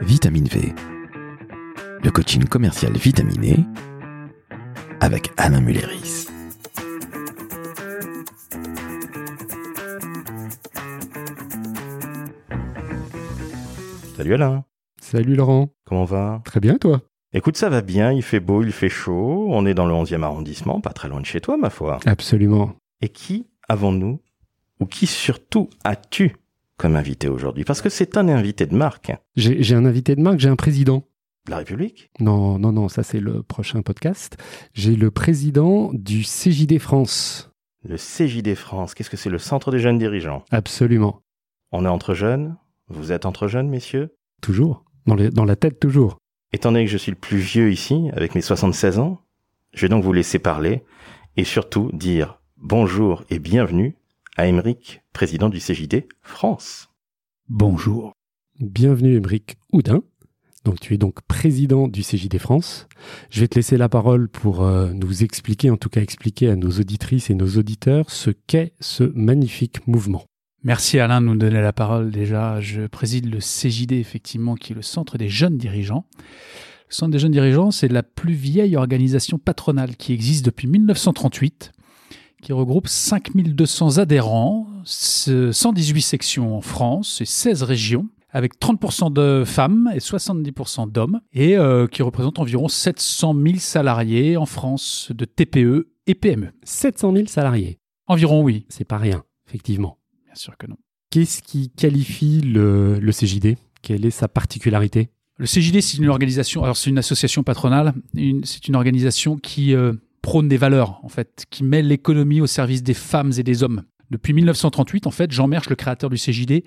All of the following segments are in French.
Vitamine V, le coaching commercial vitaminé avec Alain Mulleris. Salut Alain, Salut Laurent, comment va? Très bien toi? Écoute, ça va bien, il fait beau, il fait chaud, on est dans le 11e arrondissement, pas très loin de chez toi ma foi. Absolument. Et qui avons-nous, ou qui surtout as-tu? Comme invité aujourd'hui Parce que c'est un invité de marque. J'ai un invité de marque, j'ai un président. De la République? Non, non, non, ça c'est le prochain podcast. J'ai le président du CJD France. Le CJD France, qu'est-ce que c'est le Centre des jeunes dirigeants? Absolument. On est entre jeunes? Vous êtes entre jeunes, messieurs? Toujours. Dans, les- dans la tête, toujours. Étant donné que je suis le plus vieux ici, avec mes 76 ans, je vais donc vous laisser parler et surtout dire bonjour et bienvenue à Émeric, président du CJD France. Bonjour. Bienvenue, Émeric Houdin. Donc, tu es donc président du CJD France. Je vais te laisser la parole pour euh, nous expliquer, en tout cas expliquer à nos auditrices et nos auditeurs ce qu'est ce magnifique mouvement. Merci Alain de nous donner la parole déjà. Je préside le CJD effectivement qui est le Centre des jeunes dirigeants. Le Centre des jeunes dirigeants, c'est la plus vieille organisation patronale qui existe depuis 1938, qui regroupe 5200 adhérents, 118 sections en France et 16 régions avec 30% de femmes et 70% d'hommes, et euh, qui représente environ 700 000 salariés en France de TPE et PME. 700 000 salariés. Environ, oui. C'est pas rien, effectivement. Bien sûr que non. Qu'est-ce qui qualifie le, le CJD Quelle est sa particularité? Le CJD, c'est une organisation, alors c'est une association patronale, c'est une organisation qui euh, prône des valeurs, en fait, qui met l'économie au service des femmes et des hommes. Depuis 1938, en fait, Jean Mersch, le créateur du CJD,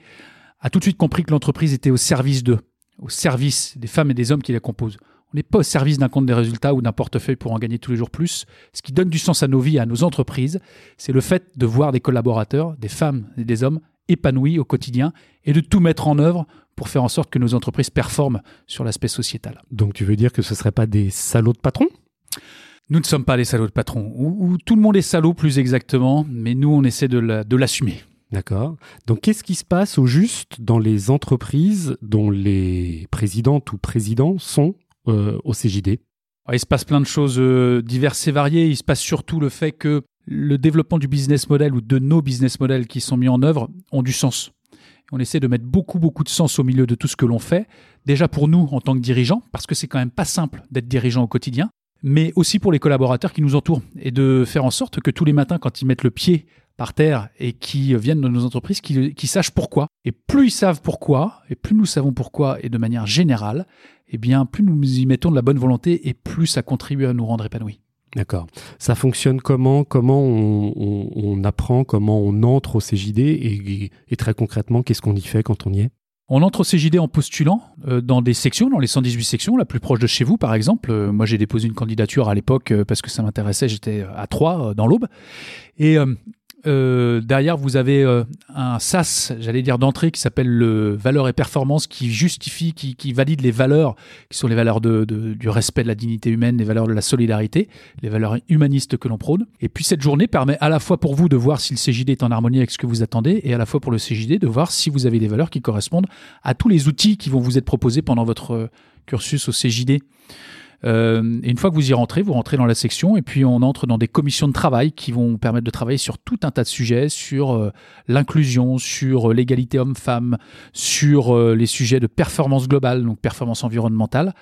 a tout de suite compris que l'entreprise était au service d'eux, au service des femmes et des hommes qui la composent. On n'est pas au service d'un compte des résultats ou d'un portefeuille pour en gagner tous les jours plus. Ce qui donne du sens à nos vies, à nos entreprises, c'est le fait de voir des collaborateurs, des femmes et des hommes épanouis au quotidien et de tout mettre en œuvre pour faire en sorte que nos entreprises performent sur l'aspect sociétal. Donc tu veux dire que ce ne seraient pas des salauds de patrons? Nous ne sommes pas les salauds de patrons, ou, ou tout le monde est salaud plus exactement, mais nous on essaie de la- de l'assumer. D'accord. Donc qu'est-ce qui se passe au juste dans les entreprises dont les présidentes ou présidents sont euh, au CJD il se passe plein de choses euh, diverses et variées. Il se passe surtout le fait que le développement du business model ou de nos business models qui sont mis en œuvre ont du sens. On essaie de mettre beaucoup, beaucoup de sens au milieu de tout ce que l'on fait. Déjà pour nous en tant que dirigeants, parce que c'est quand même pas simple d'être dirigeant au quotidien, mais aussi pour les collaborateurs qui nous entourent et de faire en sorte que tous les matins, quand ils mettent le pied par terre et qui viennent de nos entreprises, qu'ils qu'ils sachent pourquoi. Et plus ils savent pourquoi, et plus nous savons pourquoi, et de manière générale, eh bien, plus nous y mettons de la bonne volonté et plus ça contribue à nous rendre épanouis. D'accord. Ça fonctionne comment? Comment on, apprend? Comment on entre au CJD et très concrètement, qu'est-ce qu'on y fait quand on y est? On entre au CJD en postulant euh, dans des sections, dans les 118 sections, la plus proche de chez vous par exemple. Euh, moi j'ai déposé une candidature à l'époque euh, parce que ça m'intéressait, j'étais à Troyes, dans l'Aube. Et euh, derrière vous avez euh, un SAS, j'allais dire d'entrée, qui s'appelle le valeur et performance, qui justifie, qui, qui valide les valeurs, qui sont les valeurs du respect de la dignité humaine, les valeurs de la solidarité, les valeurs humanistes que l'on prône. Et puis cette journée permet à la fois pour vous de voir si le CJD est en harmonie avec ce que vous attendez, et à la fois pour le CJD de voir si vous avez des valeurs qui correspondent à tous les outils qui vont vous être proposés pendant votre cursus au CJD. Euh, et une fois que vous y rentrez, vous rentrez dans la section et puis on entre dans des commissions de travail qui vont permettre de travailler sur tout un tas de sujets, sur euh, l'inclusion, sur euh, l'égalité homme-femme, sur les sujets de performance globale, donc performance environnementale,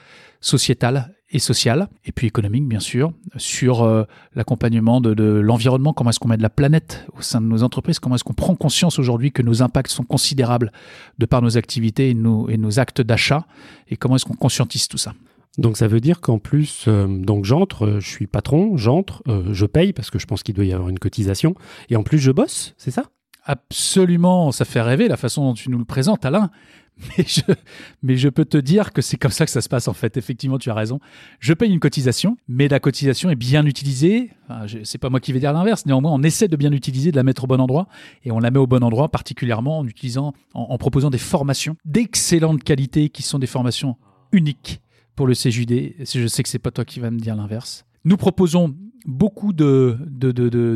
sociétale et sociale, et puis économique bien sûr, sur l'accompagnement de, de l'environnement, comment est-ce qu'on met de la planète au sein de nos entreprises, comment est-ce qu'on prend conscience aujourd'hui que nos impacts sont considérables de par nos activités et nos, et nos actes d'achat, et comment est-ce qu'on conscientise tout ça. Donc ça veut dire qu'en plus, euh, donc j'entre, euh, je suis patron, j'entre, euh, je paye parce que je pense qu'il doit y avoir une cotisation, et en plus je bosse, c'est ça? Absolument, ça fait rêver la façon dont tu nous le présentes, Alain. Mais je, mais je peux te dire que c'est comme ça que ça se passe en fait. Effectivement, tu as raison. Je paye une cotisation, mais la cotisation est bien utilisée. Enfin, c'est pas moi qui vais dire l'inverse. Néanmoins, on essaie de bien l'utiliser, de la mettre au bon endroit, et on la met au bon endroit, particulièrement en utilisant, en proposant des formations d'excellente qualité, qui sont des formations uniques pour le CJD. Je sais que c'est pas toi qui vas me dire l'inverse. Nous proposons beaucoup de,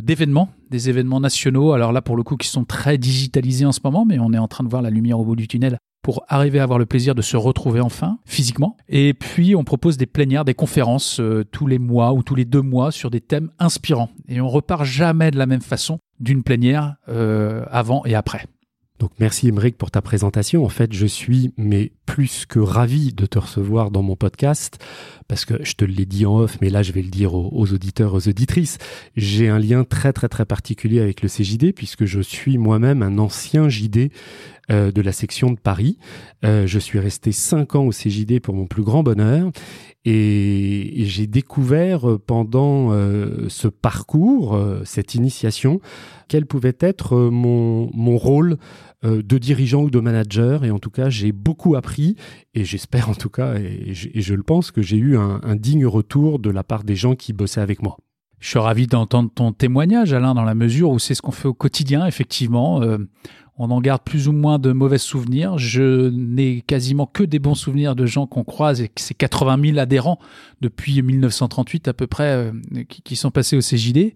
d'événements, des événements nationaux. Alors là, pour le coup, qui sont très digitalisés en ce moment, mais on est en train de voir la lumière au bout du tunnel pour arriver à avoir le plaisir de se retrouver enfin physiquement. Et puis on propose des plénières, des conférences euh, tous les mois ou tous les deux mois sur des thèmes inspirants. Et on repart jamais de la même façon d'une plénière euh, avant et après. Donc merci Emeric pour ta présentation. En fait, je suis mais plus que ravi de te recevoir dans mon podcast parce que je te l'ai dit en off, mais là je vais le dire aux, auditeurs, aux auditrices. J'ai un lien très très très particulier avec le CJD puisque je suis moi-même un ancien JD euh, de la section de Paris. Euh, je suis resté cinq ans au CJD pour mon plus grand bonheur et, j'ai découvert euh, pendant ce parcours, cette initiation, quel pouvait être mon, mon rôle de dirigeant ou de manager. Et en tout cas, j'ai beaucoup appris et j'espère en tout cas, et je, le pense, que j'ai eu un, un digne retour de la part des gens qui bossaient avec moi. Je suis ravi d'entendre ton témoignage, Alain, dans la mesure où c'est ce qu'on fait au quotidien, effectivement on en garde plus ou moins de mauvais souvenirs. Je n'ai quasiment que des bons souvenirs de gens qu'on croise et c'est 80 000 adhérents depuis 1938 à peu près euh, qui, sont passés au CJD.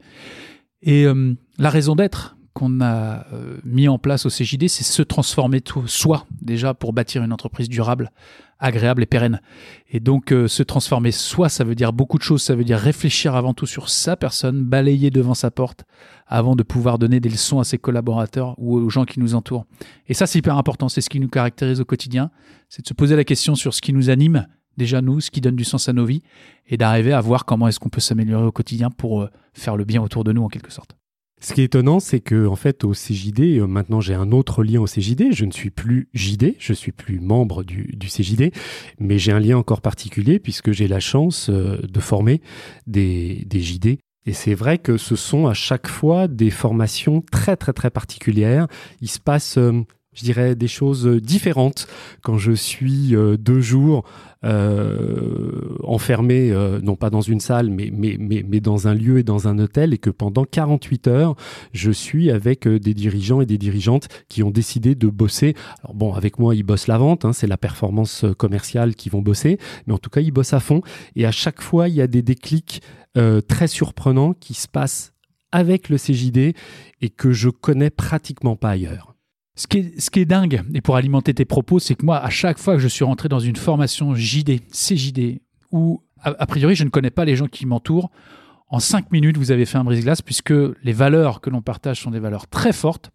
Et euh, la raison d'être qu'on a euh, mis en place au CJD, c'est se transformer tout, soi déjà pour bâtir une entreprise durable, agréable et pérenne. Et donc se transformer soi, ça veut dire beaucoup de choses. Ça veut dire réfléchir avant tout sur sa personne, balayer devant sa porte, avant de pouvoir donner des leçons à ses collaborateurs ou aux gens qui nous entourent. Et ça, c'est hyper important. C'est ce qui nous caractérise au quotidien. C'est de se poser la question sur ce qui nous anime, déjà nous, ce qui donne du sens à nos vies, et d'arriver à voir comment est-ce qu'on peut s'améliorer au quotidien pour euh, faire le bien autour de nous en quelque sorte. Ce qui est étonnant, c'est que en fait au CJD, euh, maintenant j'ai un autre lien au CJD. Je ne suis plus JD, je suis plus membre du, du CJD, mais j'ai un lien encore particulier puisque j'ai la chance euh, de former des, des JD et c'est vrai que ce sont à chaque fois des formations très très très particulières. Il se passe, euh, je dirais, des choses différentes quand je suis euh, deux jours euh, enfermé, non pas dans une salle, mais, mais, mais, mais, dans un lieu et dans un hôtel, et que pendant 48 heures, je suis avec des dirigeants et des dirigeantes qui ont décidé de bosser. Alors bon, avec moi, ils bossent la vente, hein, c'est la performance commerciale qui vont bosser, mais en tout cas, ils bossent à fond. Et à chaque fois, il y a des déclics euh, très surprenant qui se passe avec le CJD et que je connais pratiquement pas ailleurs. Ce qui, est, ce qui est dingue, et pour alimenter tes propos, c'est que moi, à chaque fois que je suis rentré dans une formation JD, CJD, où a, priori je ne connais pas les gens qui m'entourent, en cinq minutes, vous avez fait un brise-glace puisque les valeurs que l'on partage sont des valeurs très fortes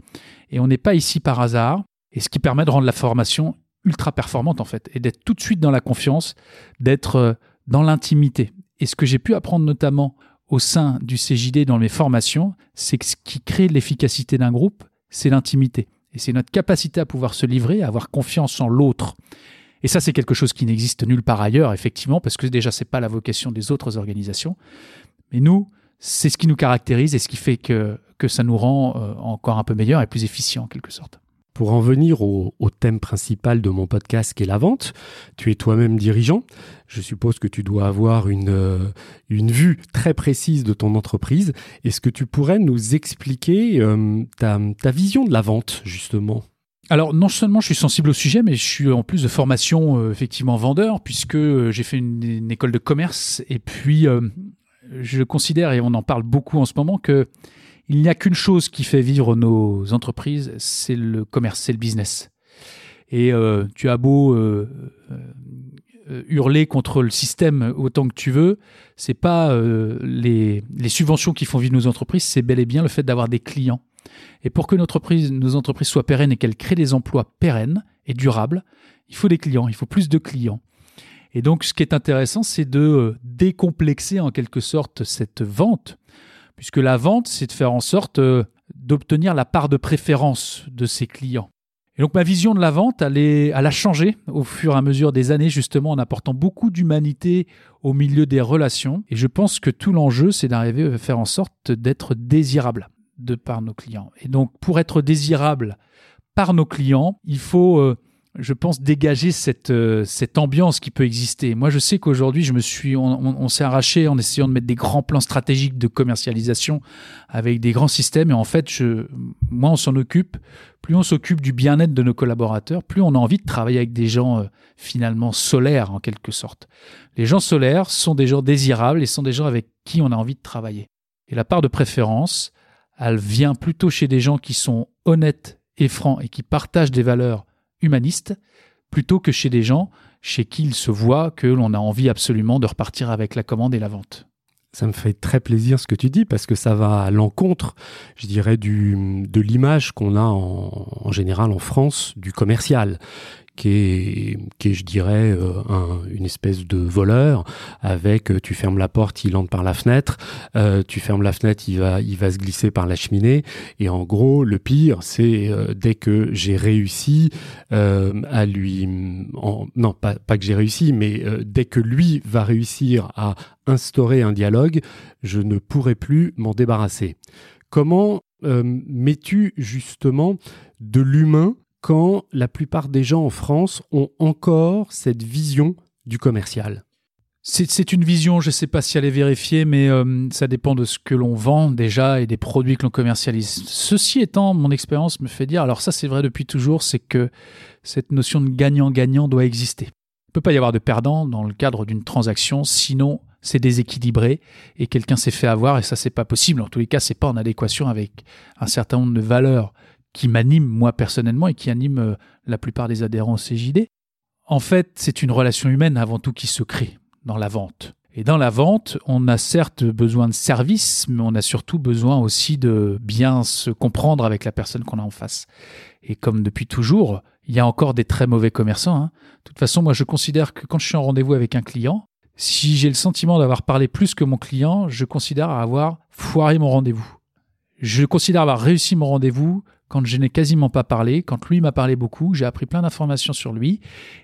et on n'est pas ici par hasard. Et ce qui permet de rendre la formation ultra performante en fait et d'être tout de suite dans la confiance, d'être euh, dans l'intimité. Et ce que j'ai pu apprendre notamment au sein du CJD dans mes formations, c'est que ce qui crée l'efficacité d'un groupe, c'est l'intimité. Et c'est notre capacité à pouvoir se livrer, à avoir confiance en l'autre. Et ça, c'est quelque chose qui n'existe nulle part ailleurs, effectivement, parce que déjà, c'est pas la vocation des autres organisations. Mais nous, c'est ce qui nous caractérise et ce qui fait que, que ça nous rend euh, encore un peu meilleurs et plus efficients, en quelque sorte. Pour en venir au, thème principal de mon podcast qui est la vente, tu es toi-même dirigeant. Je suppose que tu dois avoir une, euh, une vue très précise de ton entreprise. Est-ce que tu pourrais nous expliquer euh, ta, vision de la vente, justement? Alors non seulement je suis sensible au sujet, mais je suis en plus de formation euh, effectivement vendeur, puisque j'ai fait une, école de commerce, et puis je considère, et on en parle beaucoup en ce moment, que il n'y a qu'une chose qui fait vivre nos entreprises, c'est le commerce, c'est le business. Et euh, tu as beau euh, euh, hurler contre le système autant que tu veux, c'est pas les, subventions qui font vivre nos entreprises, c'est bel et bien le fait d'avoir des clients. Et pour que nos entreprises soient pérennes et qu'elles créent des emplois pérennes et durables, il faut des clients, il faut plus de clients. Et donc, ce qui est intéressant, c'est de décomplexer en quelque sorte cette vente puisque la vente, c'est de faire en sorte euh, d'obtenir la part de préférence de ses clients. Et donc ma vision de la vente, elle, elle, a changé au fur et à mesure des années, justement en apportant beaucoup d'humanité au milieu des relations. Et je pense que tout l'enjeu, c'est d'arriver à faire en sorte d'être désirable de par nos clients. Et donc pour être désirable par nos clients, il faut euh, je pense, dégager cette, euh, cette ambiance qui peut exister. Moi, je sais qu'aujourd'hui, je me suis, on, s'est arraché en essayant de mettre des grands plans stratégiques de commercialisation avec des grands systèmes. Et en fait, moi, on s'en occupe. Plus on s'occupe du bien-être de nos collaborateurs, plus on a envie de travailler avec des gens euh, finalement solaires en quelque sorte. Les gens solaires sont des gens désirables et sont des gens avec qui on a envie de travailler. Et la part de préférence, elle vient plutôt chez des gens qui sont honnêtes et francs et qui partagent des valeurs humaniste plutôt que chez des gens chez qui il se voit que l'on a envie absolument de repartir avec la commande et la vente. Ça me fait très plaisir ce que tu dis parce que ça va à l'encontre, je dirais, du, de l'image qu'on a en, en, général en France du commercial qui est, qui est je dirais, euh, un, une espèce de voleur avec euh, tu fermes la porte, il entre par la fenêtre, euh, tu fermes la fenêtre, il va, il va se glisser par la cheminée. Et en gros, le pire, c'est dès que j'ai réussi à lui, non pas, pas que j'ai réussi, mais dès que lui va réussir à instaurer un dialogue, je ne pourrai plus m'en débarrasser. Comment mets-tu justement de l'humain quand la plupart des gens en France ont encore cette vision du commercial c'est une vision, je ne sais pas si elle est vérifiée, mais euh, ça dépend de ce que l'on vend déjà et des produits que l'on commercialise. Ceci étant, mon expérience me fait dire, alors ça c'est vrai depuis toujours, c'est que cette notion de gagnant-gagnant doit exister. Il ne peut pas y avoir de perdant dans le cadre d'une transaction, sinon c'est déséquilibré et quelqu'un s'est fait avoir et ça c'est pas possible. En tous les cas, c'est pas en adéquation avec un certain nombre de valeurs qui m'anime moi personnellement et qui anime euh, la plupart des adhérents au CJD. En fait, c'est une relation humaine avant tout qui se crée dans la vente. Et dans la vente, on a certes besoin de service, mais on a surtout besoin aussi de bien se comprendre avec la personne qu'on a en face. Et comme depuis toujours, il y a encore des très mauvais commerçants. Hein. De toute façon, moi je considère que quand je suis en rendez-vous avec un client, si j'ai le sentiment d'avoir parlé plus que mon client, je considère avoir foiré mon rendez-vous. Je considère avoir réussi mon rendez-vous quand je n'ai quasiment pas parlé, quand lui m'a parlé beaucoup, j'ai appris plein d'informations sur lui,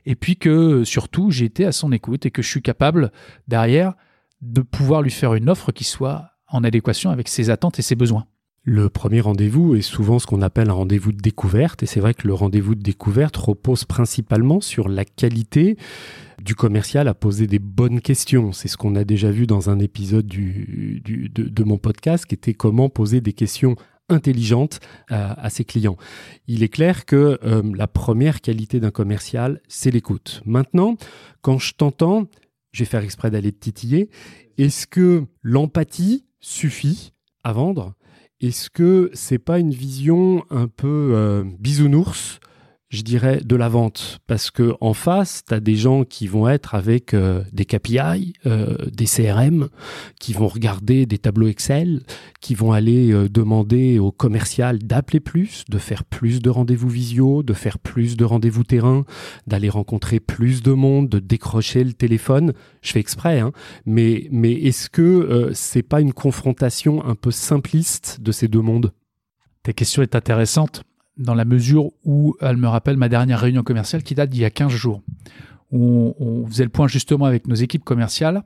et puis que surtout j'ai été à son écoute et que je suis capable derrière de pouvoir lui faire une offre qui soit en adéquation avec ses attentes et ses besoins. Le premier rendez-vous est souvent ce qu'on appelle un rendez-vous de découverte, et c'est vrai que le rendez-vous de découverte repose principalement sur la qualité du commercial à poser des bonnes questions. C'est ce qu'on a déjà vu dans un épisode de, de, mon podcast, qui était comment poser des questions intelligente à, ses clients. Il est clair que euh, la première qualité d'un commercial, c'est l'écoute. Maintenant, quand je t'entends, je vais faire exprès d'aller te titiller, est-ce que l'empathie suffit à vendre? Est-ce que c'est pas une vision un peu euh, bisounours? Je dirais, de la vente. Parce que en face, tu as des gens qui vont être avec euh, des KPI, euh, des CRM, qui vont regarder des tableaux Excel, qui vont aller euh, demander au commercial d'appeler plus, de faire plus de rendez-vous visio, de faire plus de rendez-vous terrain, d'aller rencontrer plus de monde, de décrocher le téléphone. Je fais exprès, hein. mais, mais est-ce que c'est pas une confrontation un peu simpliste de ces deux mondes? Ta question est intéressante dans la mesure où elle me rappelle ma dernière réunion commerciale qui date d'il y a 15 jours, où on, faisait le point justement avec nos équipes commerciales.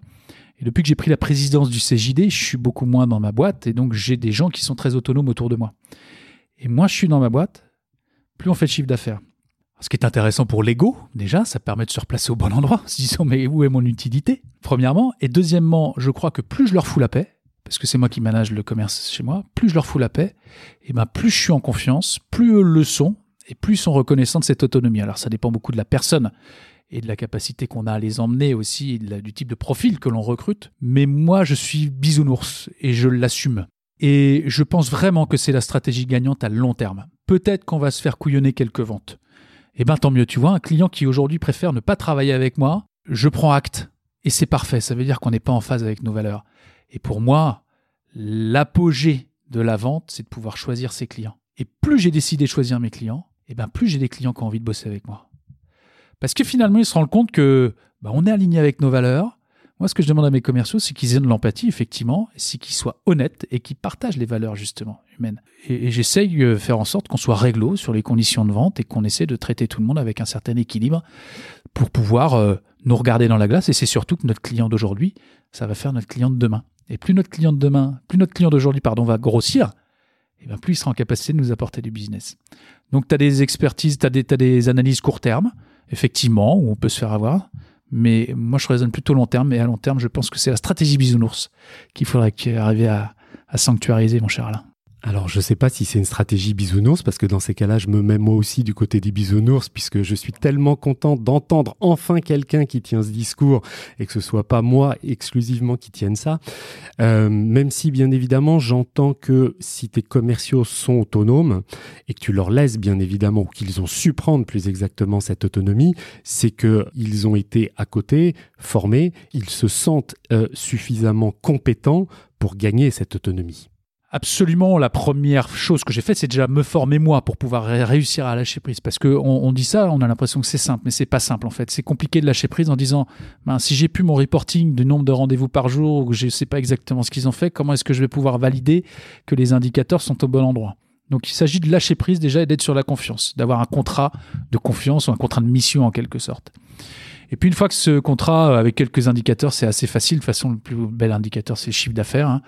Et depuis que j'ai pris la présidence du CJD, je suis beaucoup moins dans ma boîte et donc j'ai des gens qui sont très autonomes autour de moi. Et moins je suis dans ma boîte, plus on fait de chiffre d'affaires. Ce qui est intéressant pour l'ego, déjà, ça permet de se replacer au bon endroit, se disant mais où est mon utilité? Premièrement. Et deuxièmement, je crois que plus je leur fous la paix, parce que c'est moi qui manage le commerce chez moi, plus je leur fous la paix, et ben plus je suis en confiance, plus eux le sont, et plus ils sont reconnaissants de cette autonomie. Alors ça dépend beaucoup de la personne et de la capacité qu'on a à les emmener aussi, du type de profil que l'on recrute. Mais moi, je suis bisounours et je l'assume. Et je pense vraiment que c'est la stratégie gagnante à long terme. Peut-être qu'on va se faire couillonner quelques ventes. Eh ben tant mieux, tu vois, un client qui aujourd'hui préfère ne pas travailler avec moi, je prends acte. Et c'est parfait, ça veut dire qu'on n'est pas en phase avec nos valeurs. Et pour moi, l'apogée de la vente, c'est de pouvoir choisir ses clients. Et plus j'ai décidé de choisir mes clients, et eh ben plus j'ai des clients qui ont envie de bosser avec moi. Parce que finalement, ils se rendent compte que bah, on est aligné avec nos valeurs. Moi, ce que je demande à mes commerciaux, c'est qu'ils aient de l'empathie, effectivement, c'est qu'ils soient honnêtes et qu'ils partagent les valeurs, justement, humaines. Et, j'essaye de faire en sorte qu'on soit réglo sur les conditions de vente et qu'on essaie de traiter tout le monde avec un certain équilibre pour pouvoir euh, nous regarder dans la glace. Et c'est surtout que notre client d'aujourd'hui, ça va faire notre client de demain. Et plus notre client de demain, plus notre client d'aujourd'hui, pardon, va grossir, et bien plus il sera en capacité de nous apporter du business. Donc tu as des expertises, tu as, des analyses court terme, effectivement, où on peut se faire avoir. Mais moi, je raisonne plutôt long terme. Et à long terme, je pense que c'est la stratégie bisounours qu'il faudrait arriver à, à sanctuariser, mon cher Alain. Alors, je ne sais pas si c'est une stratégie bisounours, parce que dans ces cas-là, je me mets moi aussi du côté des bisounours, puisque je suis tellement content d'entendre enfin quelqu'un qui tient ce discours et que ce soit pas moi exclusivement qui tienne ça. Euh, même si, bien évidemment, j'entends que si tes commerciaux sont autonomes et que tu leur laisses, bien évidemment, ou qu'ils ont su prendre plus exactement cette autonomie, c'est qu'ils ont été à côté, formés, ils se sentent euh, suffisamment compétents pour gagner cette autonomie absolument la première chose que j'ai faite, c'est déjà me former moi pour pouvoir réussir à lâcher prise. Parce que on, dit ça, on a l'impression que c'est simple, mais c'est pas simple en fait. C'est compliqué de lâcher prise en disant, ben, si j'ai plus mon reporting du nombre de rendez-vous par jour, ou je sais pas exactement ce qu'ils ont fait, comment est-ce que je vais pouvoir valider que les indicateurs sont au bon endroit? Donc il s'agit de lâcher prise déjà et d'être sur la confiance, d'avoir un contrat de confiance ou un contrat de mission en quelque sorte. Et puis une fois que ce contrat avec quelques indicateurs, c'est assez facile. De toute façon, le plus bel indicateur, c'est le chiffre d'affaires. Hein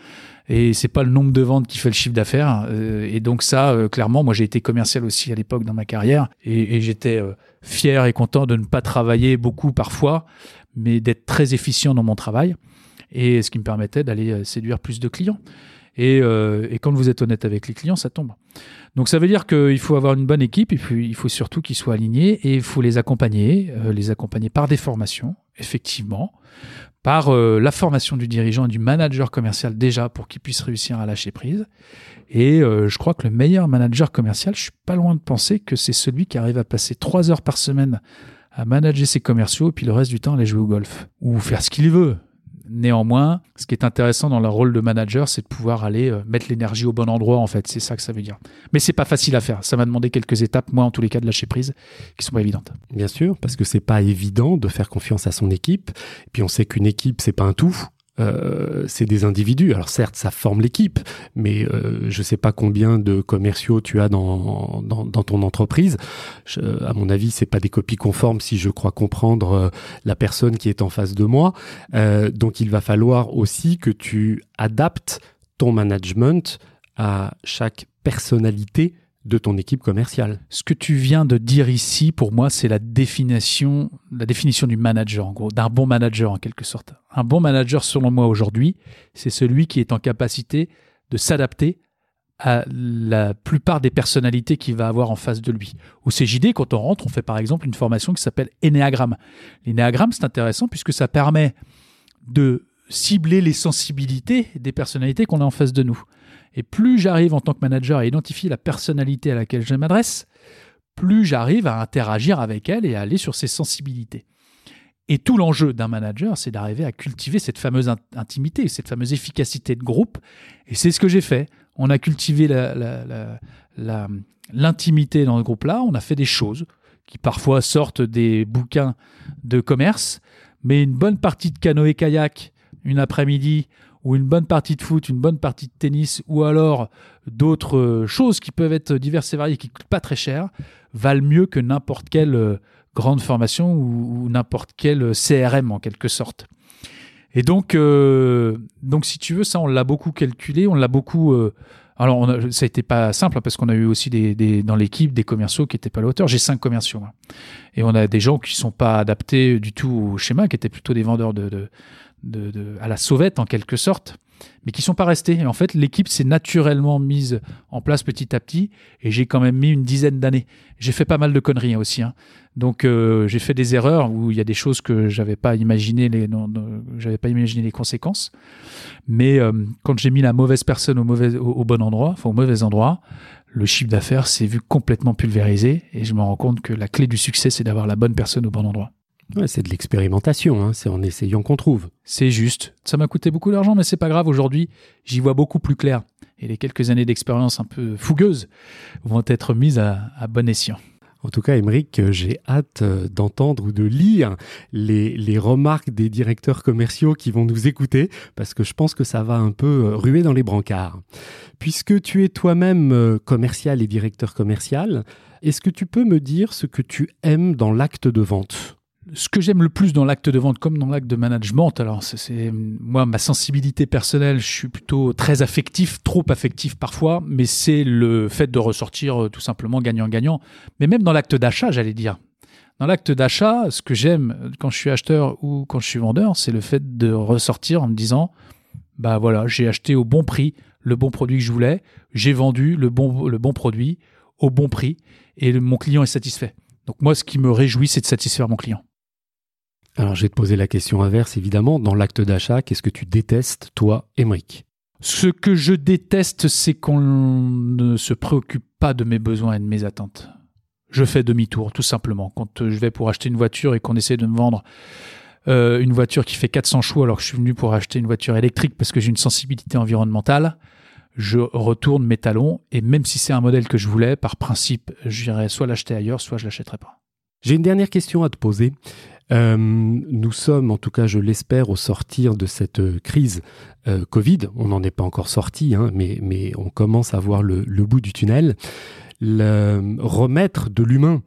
et c'est pas le nombre de ventes qui fait le chiffre d'affaires. Euh, et donc ça, euh, clairement, moi j'ai été commercial aussi à l'époque dans ma carrière et, j'étais euh, fier et content de ne pas travailler beaucoup parfois, mais d'être très efficient dans mon travail et ce qui me permettait d'aller séduire plus de clients. Et, et, quand vous êtes honnête avec les clients, ça tombe. Donc ça veut dire qu'il faut avoir une bonne équipe et puis il faut surtout qu'ils soient alignés et il faut les accompagner, les accompagner par des formations, effectivement, par euh, la formation du dirigeant et du manager commercial déjà pour qu'il puisse réussir à lâcher prise. Et euh, je crois que le meilleur manager commercial, je suis pas loin de penser que c'est celui qui arrive à passer trois heures par semaine à manager ses commerciaux et puis le reste du temps aller jouer au golf ou faire ce qu'il veut. Néanmoins, ce qui est intéressant dans le rôle de manager, c'est de pouvoir aller euh, mettre l'énergie au bon endroit, en fait. C'est ça que ça veut dire. Mais c'est pas facile à faire. Ça m'a demandé quelques étapes, moi, en tous les cas, de lâcher prise, qui sont pas évidentes. Bien sûr, parce que c'est pas évident de faire confiance à son équipe. Et puis on sait qu'une équipe, c'est pas un tout. Euh, c'est des individus. Alors certes, ça forme l'équipe, mais euh, je ne sais pas combien de commerciaux tu as dans, dans, ton entreprise. à mon avis, c'est pas des copies conformes si je crois comprendre euh, la personne qui est en face de moi. donc il va falloir aussi que tu adaptes ton management à chaque personnalité de ton équipe commerciale. Ce que tu viens de dire ici, pour moi, c'est la définition, la définition du manager, en gros, d'un bon manager en quelque sorte. Un bon manager, selon moi, aujourd'hui, c'est celui qui est en capacité de s'adapter à la plupart des personnalités qu'il va avoir en face de lui. Au CJD, quand on rentre, on fait par exemple une formation qui s'appelle Ennéagramme. L'énéagramme, c'est intéressant puisque ça permet de cibler les sensibilités des personnalités qu'on a en face de nous. Et plus j'arrive en tant que manager à identifier la personnalité à laquelle je m'adresse, plus j'arrive à interagir avec elle et à aller sur ses sensibilités. Et tout l'enjeu d'un manager, c'est d'arriver à cultiver cette fameuse intimité, cette fameuse efficacité de groupe. Et c'est ce que j'ai fait. On a cultivé l'intimité dans le groupe-là, on a fait des choses qui parfois sortent des bouquins de commerce, mais une bonne partie de canoë-kayak une après-midi ou une bonne partie de foot, une bonne partie de tennis, ou alors d'autres choses qui peuvent être diverses et variées, qui ne coûtent pas très cher, valent mieux que n'importe quelle euh, grande formation ou, n'importe quel euh, CRM en quelque sorte. Et donc, euh, donc, si tu veux, ça, on l'a beaucoup calculé, on l'a beaucoup. alors, ça été pas simple hein, parce qu'on a eu aussi des, dans l'équipe des commerciaux qui n'étaient pas à la hauteur. J'ai cinq commerciaux. Hein. Et on a des gens qui ne sont pas adaptés du tout au schéma, qui étaient plutôt des vendeurs de de, à la sauvette en quelque sorte, mais qui sont pas restés. Et en fait, l'équipe s'est naturellement mise en place petit à petit, et j'ai quand même mis une dizaine d'années. J'ai fait pas mal de conneries aussi, hein. donc euh, j'ai fait des erreurs où il y a des choses que j'avais pas imaginé les, j'avais pas imaginé les conséquences. Mais euh, quand j'ai mis la mauvaise personne au mauvais, au, bon endroit, enfin au mauvais endroit, le chiffre d'affaires s'est vu complètement pulvérisé, et je me rends compte que la clé du succès, c'est d'avoir la bonne personne au bon endroit c'est de l'expérimentation, hein. c'est en essayant qu'on trouve. C'est juste. Ça m'a coûté beaucoup d'argent, mais c'est pas grave. Aujourd'hui, j'y vois beaucoup plus clair. Et les quelques années d'expérience un peu fougueuses vont être mises à, bon escient. En tout cas, Émeric, j'ai hâte euh, d'entendre ou de lire les, les, remarques des directeurs commerciaux qui vont nous écouter, parce que je pense que ça va un peu euh, ruer dans les brancards. Puisque tu es toi-même euh, commercial et directeur commercial, est-ce que tu peux me dire ce que tu aimes dans l'acte de vente? Ce que j'aime le plus dans l'acte de vente comme dans l'acte de management, alors c'est moi ma sensibilité personnelle, je suis plutôt très affectif, trop affectif parfois, mais c'est le fait de ressortir euh, tout simplement gagnant-gagnant. Mais même dans l'acte d'achat, j'allais dire. Dans l'acte d'achat, ce que j'aime euh, quand je suis acheteur ou quand je suis vendeur, c'est le fait de ressortir en me disant, bah voilà, j'ai acheté au bon prix, le bon produit que je voulais, j'ai vendu le bon, le bon produit au bon prix et mon client est satisfait. Donc moi, ce qui me réjouit, c'est de satisfaire mon client. Alors, je vais te poser la question inverse, évidemment. Dans l'acte d'achat, qu'est-ce que tu détestes, toi, Émeric? Ce que je déteste, c'est qu'on ne se préoccupe pas de mes besoins et de mes attentes. Je fais demi-tour, tout simplement. Quand je vais pour acheter une voiture et qu'on essaie de me vendre euh, une voiture qui fait 400 chevaux alors que je suis venu pour acheter une voiture électrique parce que j'ai une sensibilité environnementale, je retourne mes talons et même si c'est un modèle que je voulais, par principe, j'irai soit l'acheter ailleurs, soit je l'achèterai pas. J'ai une dernière question à te poser. Euh, nous sommes, en tout cas je l'espère, au sortir de cette euh, crise euh, Covid. On n'en est pas encore sorti, hein, mais, mais, on commence à voir le, bout du tunnel. Le, remettre de l'humain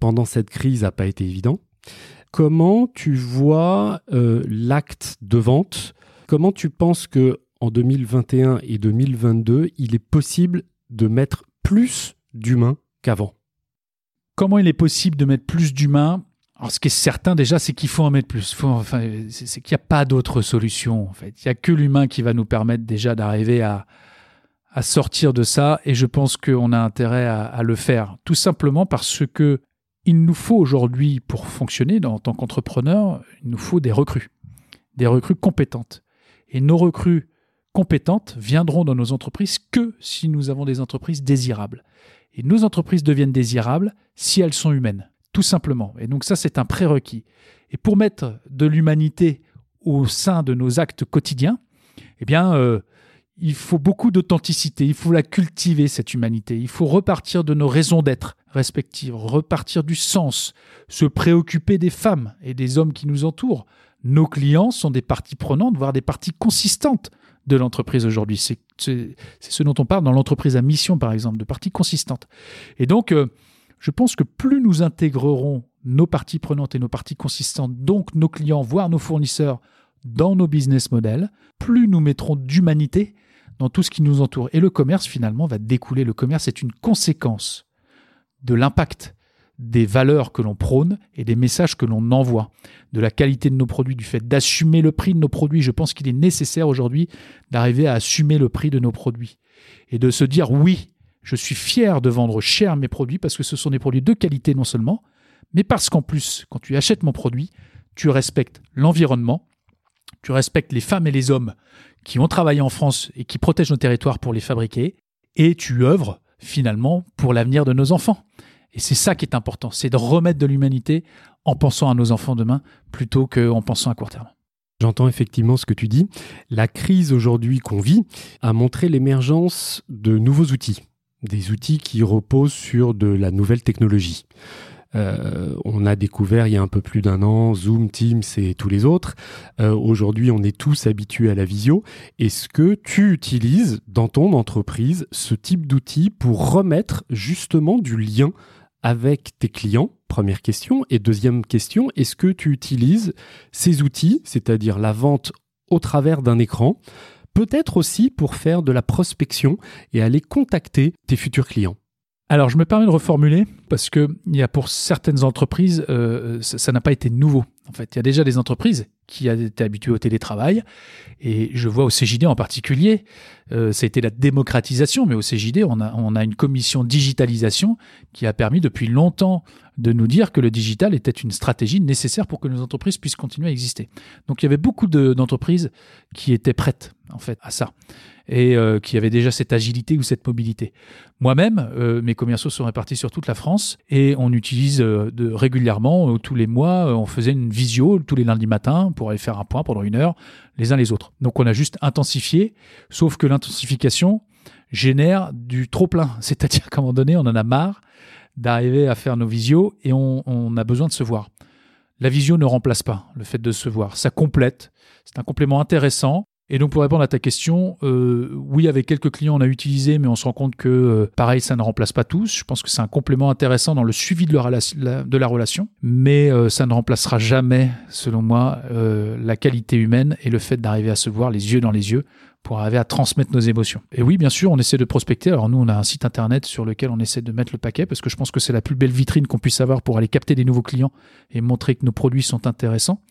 pendant cette crise n'a pas été évident. Comment tu vois l'acte de vente? Comment tu penses que en 2021 et 2022, il est possible de mettre plus d'humains qu'avant? Comment il est possible de mettre plus d'humains ce qui est certain déjà, c'est qu'il faut en mettre plus. enfin, c'est qu'il n'y a pas d'autre solution. Il n'y a que l'humain qui va nous permettre déjà d'arriver à, à sortir de ça. Et je pense qu'on a intérêt à, le faire, tout simplement parce que il nous faut aujourd'hui, pour fonctionner en tant qu'entrepreneur, il nous faut des recrues, des recrues compétentes. Et nos recrues compétentes viendront dans nos entreprises que si nous avons des entreprises désirables. Et nos entreprises deviennent désirables si elles sont humaines tout simplement. Et donc ça, c'est un prérequis. Et pour mettre de l'humanité au sein de nos actes quotidiens, eh bien, euh, il faut beaucoup d'authenticité, il faut la cultiver, cette humanité, il faut repartir de nos raisons d'être respectives, repartir du sens, se préoccuper des femmes et des hommes qui nous entourent. Nos clients sont des parties prenantes, voire des parties consistantes de l'entreprise aujourd'hui. C'est ce dont on parle dans l'entreprise à mission, par exemple, de parties consistantes. Et donc, euh, je pense que plus nous intégrerons nos parties prenantes et nos parties consistantes, donc nos clients, voire nos fournisseurs, dans nos business models, plus nous mettrons d'humanité dans tout ce qui nous entoure. Et le commerce, finalement, va découler. Le commerce est une conséquence de l'impact des valeurs que l'on prône et des messages que l'on envoie, de la qualité de nos produits, du fait d'assumer le prix de nos produits. Je pense qu'il est nécessaire aujourd'hui d'arriver à assumer le prix de nos produits et de se dire oui, je suis fier de vendre cher mes produits parce que ce sont des produits de qualité non seulement, mais parce qu'en plus, quand tu achètes mon produit, tu respectes l'environnement, tu respectes les femmes et les hommes qui ont travaillé en France et qui protègent nos territoires pour les fabriquer, et tu œuvres finalement pour l'avenir de nos enfants. Et c'est ça qui est important, c'est de remettre de l'humanité en pensant à nos enfants demain plutôt qu'en pensant à court terme. J'entends effectivement ce que tu dis. La crise aujourd'hui qu'on vit a montré l'émergence de nouveaux outils des outils qui reposent sur de la nouvelle technologie. Euh, on a découvert il y a un peu plus d'un an Zoom, Teams et tous les autres. Euh, aujourd'hui, on est tous habitués à la visio. Est-ce que tu utilises dans ton entreprise ce type d'outils pour remettre justement du lien avec tes clients? Première question. Et deuxième question, est-ce que tu utilises ces outils, c'est-à-dire la vente au travers d'un écran, peut-être aussi pour faire de la prospection et aller contacter tes futurs clients. Alors, je me permets de reformuler parce que il y a pour certaines entreprises, euh, ça n'a pas été nouveau. En fait, il y a déjà des entreprises qui étaient habituées au télétravail, et je vois au CJD en particulier, euh, ça a été la démocratisation, mais au CJD, on a, une commission digitalisation qui a permis depuis longtemps de nous dire que le digital était une stratégie nécessaire pour que nos entreprises puissent continuer à exister. Donc, il y avait beaucoup d'entreprises qui étaient prêtes en fait à ça et euh, qui avait déjà cette agilité ou cette mobilité. Moi-même, euh, mes commerciaux sont répartis sur toute la France et on utilise euh, régulièrement, tous les mois, on faisait une visio tous les lundis matins pour aller faire un point pendant une heure, les uns les autres. Donc on a juste intensifié, sauf que l'intensification génère du trop-plein. C'est-à-dire qu'à un moment donné, on en a marre d'arriver à faire nos visios et on, on a besoin de se voir. La visio ne remplace pas le fait de se voir, ça complète, c'est un complément intéressant et donc pour répondre à ta question, euh, oui, avec quelques clients on a utilisé, mais on se rend compte que euh, pareil, ça ne remplace pas tous. Je pense que c'est un complément intéressant dans le suivi de, la relation, mais euh, ça ne remplacera jamais, selon moi, la qualité humaine et le fait d'arriver à se voir les yeux dans les yeux pour arriver à transmettre nos émotions. Et oui, bien sûr, on essaie de prospecter. Alors nous, on a un site internet sur lequel on essaie de mettre le paquet parce que je pense que c'est la plus belle vitrine qu'on puisse avoir pour aller capter des nouveaux clients et montrer que nos produits sont intéressants.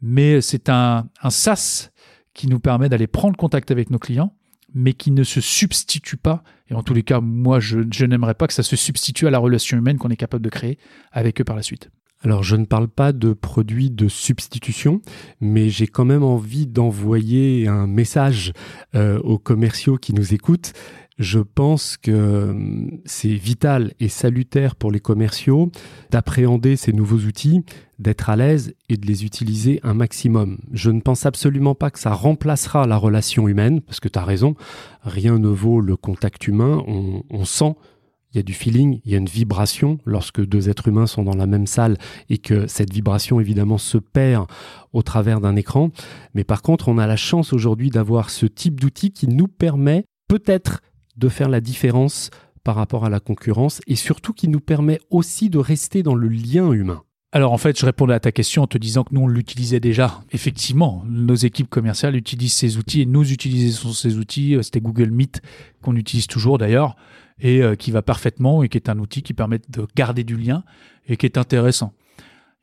Mais c'est un, un SaaS qui nous permet d'aller prendre contact avec nos clients, mais qui ne se substitue pas. Et en tous les cas, moi, je, n'aimerais pas que ça se substitue à la relation humaine qu'on est capable de créer avec eux par la suite. Alors, je ne parle pas de produits de substitution, mais j'ai quand même envie d'envoyer un message euh, aux commerciaux qui nous écoutent. Je pense que hum, c'est vital et salutaire pour les commerciaux d'appréhender ces nouveaux outils, d'être à l'aise et de les utiliser un maximum. Je ne pense absolument pas que ça remplacera la relation humaine, parce que tu as raison, rien ne vaut le contact humain, on, on sent il y a du feeling, il y a une vibration lorsque deux êtres humains sont dans la même salle et que cette vibration évidemment se perd au travers d'un écran. Mais par contre, on a la chance aujourd'hui d'avoir ce type d'outil qui nous permet peut-être de faire la différence par rapport à la concurrence et surtout qui nous permet aussi de rester dans le lien humain. Alors en fait, je répondais à ta question en te disant que nous, on l'utilisait déjà. Effectivement, nos équipes commerciales utilisent ces outils et nous utilisons ces outils. C'était Google Meet qu'on utilise toujours d'ailleurs et euh, qui va parfaitement et qui est un outil qui permet de garder du lien et qui est intéressant.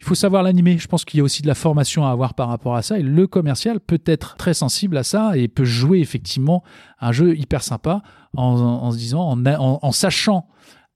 Il faut savoir l'animer. Je pense qu'il y a aussi de la formation à avoir par rapport à ça. Et le commercial peut être très sensible à ça et peut jouer effectivement un jeu hyper sympa en, se disant, en, en sachant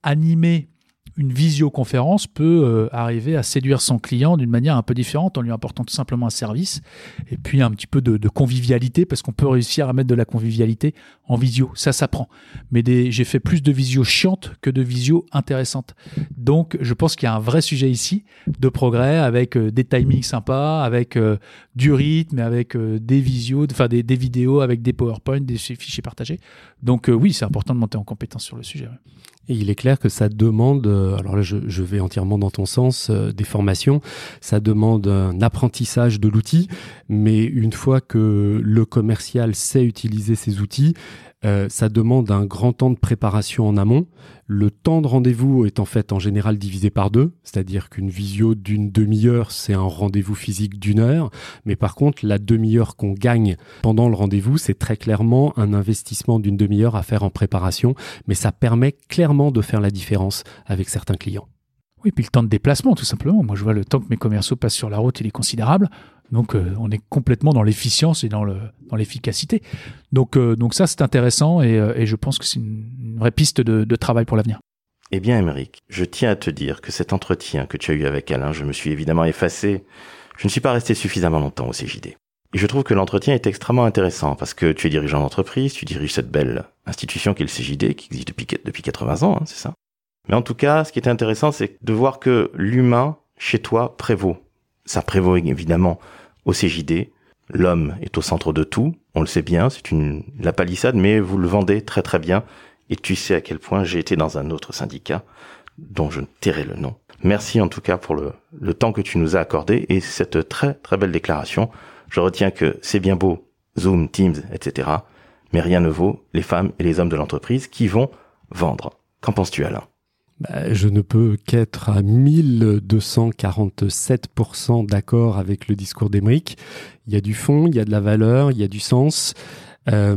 animer une visioconférence peut euh, arriver à séduire son client d'une manière un peu différente en lui apportant tout simplement un service et puis un petit peu de, convivialité parce qu'on peut réussir à mettre de la convivialité en visio. Ça s'apprend. Mais j'ai fait plus de visio chiantes que de visio intéressantes. Donc je pense qu'il y a un vrai sujet ici de progrès avec euh, des timings sympas, avec euh, du rythme, avec des visios, enfin des, vidéos, avec des PowerPoint, des fichiers partagés. Donc oui, c'est important de monter en compétence sur le sujet. Il est clair que ça demande, euh, alors là je, vais entièrement dans ton sens, euh, des formations, ça demande un apprentissage de l'outil, mais une fois que le commercial sait utiliser ces outils, euh, ça demande un grand temps de préparation en amont. Le temps de rendez-vous est en fait en général divisé par deux, c'est-à-dire qu'une visio d'une demi-heure, c'est un rendez-vous physique d'une heure, mais par contre, la demi-heure qu'on gagne pendant le rendez-vous, c'est très clairement un investissement d'une demi-heure à faire en préparation, mais ça permet clairement de faire la différence avec certains clients. Oui, puis le temps de déplacement, tout simplement. Moi, je vois le temps que mes commerciaux passent sur la route, il est considérable. Donc, euh, on est complètement dans l'efficience et dans l'efficacité. donc, euh, donc ça, c'est intéressant et, euh, et, je pense que c'est une, vraie piste de, travail pour l'avenir. Eh bien, Émeric, je tiens à te dire que cet entretien que tu as eu avec Alain, je me suis évidemment effacé. Je ne suis pas resté suffisamment longtemps au CJD. Et je trouve que l'entretien est extrêmement intéressant parce que tu es dirigeant d'entreprise, tu diriges cette belle institution qui est le CJD, qui existe depuis, depuis 80 ans, hein, c'est ça? Mais en tout cas, ce qui est intéressant, c'est de voir que l'humain, chez toi, prévaut. Ça prévaut évidemment au CJD. L'homme est au centre de tout. On le sait bien, c'est la palissade, mais vous le vendez très très bien. Et tu sais à quel point j'ai été dans un autre syndicat dont je ne tairai le nom. Merci en tout cas pour le, le temps que tu nous as accordé et cette très très belle déclaration. Je retiens que c'est bien beau, Zoom, Teams, etc. Mais rien ne vaut les femmes et les hommes de l'entreprise qui vont vendre. Qu'en penses-tu Alain? Bah, je ne peux qu'être à 1247% d'accord avec le discours d'Emeric. Il y a du fond, il y a de la valeur, il y a du sens. Euh,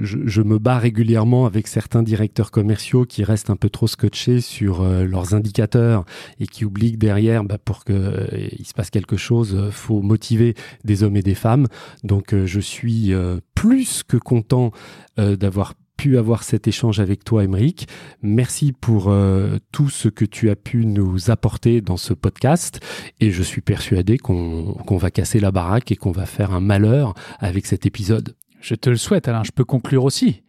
je, me bats régulièrement avec certains directeurs commerciaux qui restent un peu trop scotchés sur euh, leurs indicateurs et qui oublient que derrière, bah, pour qu'il euh, se passe quelque chose, faut motiver des hommes et des femmes. Donc je suis plus que content d'avoir pu avoir cet échange avec toi, Émeric. Merci pour euh, tout ce que tu as pu nous apporter dans ce podcast. Et je suis persuadé qu'on va casser la baraque et qu'on va faire un malheur avec cet épisode. Je te le souhaite, Alain. Je peux conclure aussi.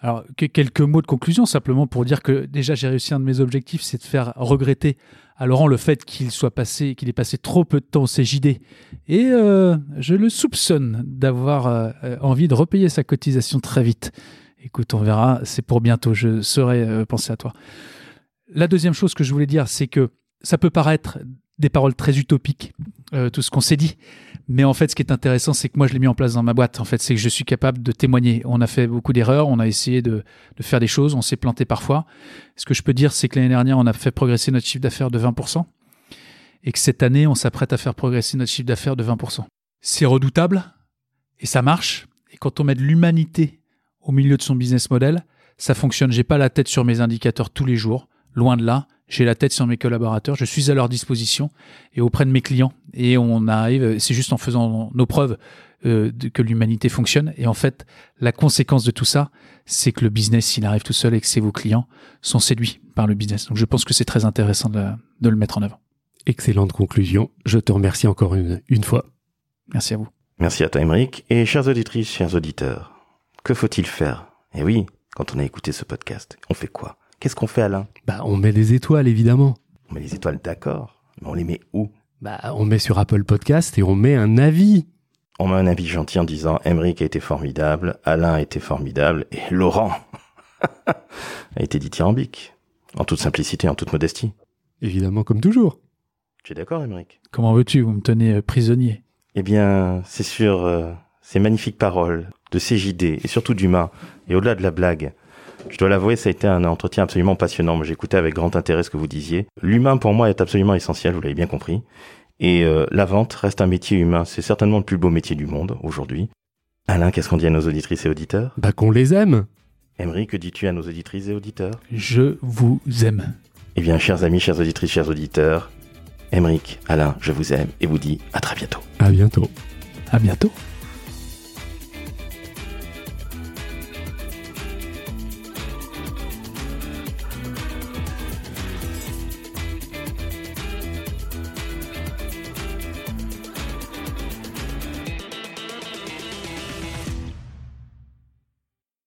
Alors, quelques mots de conclusion, simplement pour dire que déjà j'ai réussi un de mes objectifs, c'est de faire regretter à Laurent le fait qu'il soit passé, qu'il ait passé trop peu de temps au CJD. Et euh, je le soupçonne d'avoir euh, envie de repayer sa cotisation très vite. Écoute, on verra, c'est pour bientôt, je saurai euh, penser à toi. La deuxième chose que je voulais dire, c'est que ça peut paraître des paroles très utopiques, euh, tout ce qu'on s'est dit. Mais en fait, ce qui est intéressant, c'est que moi, je l'ai mis en place dans ma boîte. En fait, c'est que je suis capable de témoigner. On a fait beaucoup d'erreurs, on a essayé de, de, faire des choses, on s'est planté parfois. Ce que je peux dire, c'est que l'année dernière, on a fait progresser notre chiffre d'affaires de 20%. Et que cette année, on s'apprête à faire progresser notre chiffre d'affaires de 20%. C'est redoutable et ça marche. Et quand on met de l'humanité au milieu de son business model, ça fonctionne. J'ai pas la tête sur mes indicateurs tous les jours. Loin de là. J'ai la tête sur mes collaborateurs. Je suis à leur disposition et auprès de mes clients. Et on arrive, c'est juste en faisant nos preuves euh, que l'humanité fonctionne. Et en fait, la conséquence de tout ça, c'est que le business, s'il arrive tout seul et que c'est vos clients, sont séduits par le business. Donc je pense que c'est très intéressant de, de le mettre en avant. Excellente conclusion. Je te remercie encore une, une fois. Merci à vous. Merci à toi. Et chères auditrices, chers auditeurs, que faut-il faire? Eh oui, quand on a écouté ce podcast, on fait quoi? Qu'est-ce qu'on fait, Alain? Bah, on met des étoiles, évidemment. On met les étoiles, d'accord, mais on les met où? Bah, on met sur Apple Podcast et on met un avis. On met un avis gentil en disant Émeric a été formidable, Alain a été formidable, et Laurent a été dithyrambique. En toute simplicité, en toute modestie. Évidemment, comme toujours. Tu es d'accord, Émeric Comment veux-tu? Vous me tenez euh, prisonnier. Eh bien, c'est sur euh, ces magnifiques paroles de CJD, et surtout d'humain, et au-delà de la blague. Je dois l'avouer, ça a été un entretien absolument passionnant. J'écoutais avec grand intérêt ce que vous disiez. L'humain, pour moi, est absolument essentiel, vous l'avez bien compris. Et euh, la vente reste un métier humain. C'est certainement le plus beau métier du monde aujourd'hui. Alain, qu'est-ce qu'on dit à nos auditrices et auditeurs? Bah, qu'on les aime. Emery, que dis-tu à nos auditrices et auditeurs? Je vous aime. Eh bien, chers amis, chères auditrices, chers auditeurs, Emeric, Alain, je vous aime et vous dis à très bientôt. À bientôt. À bientôt.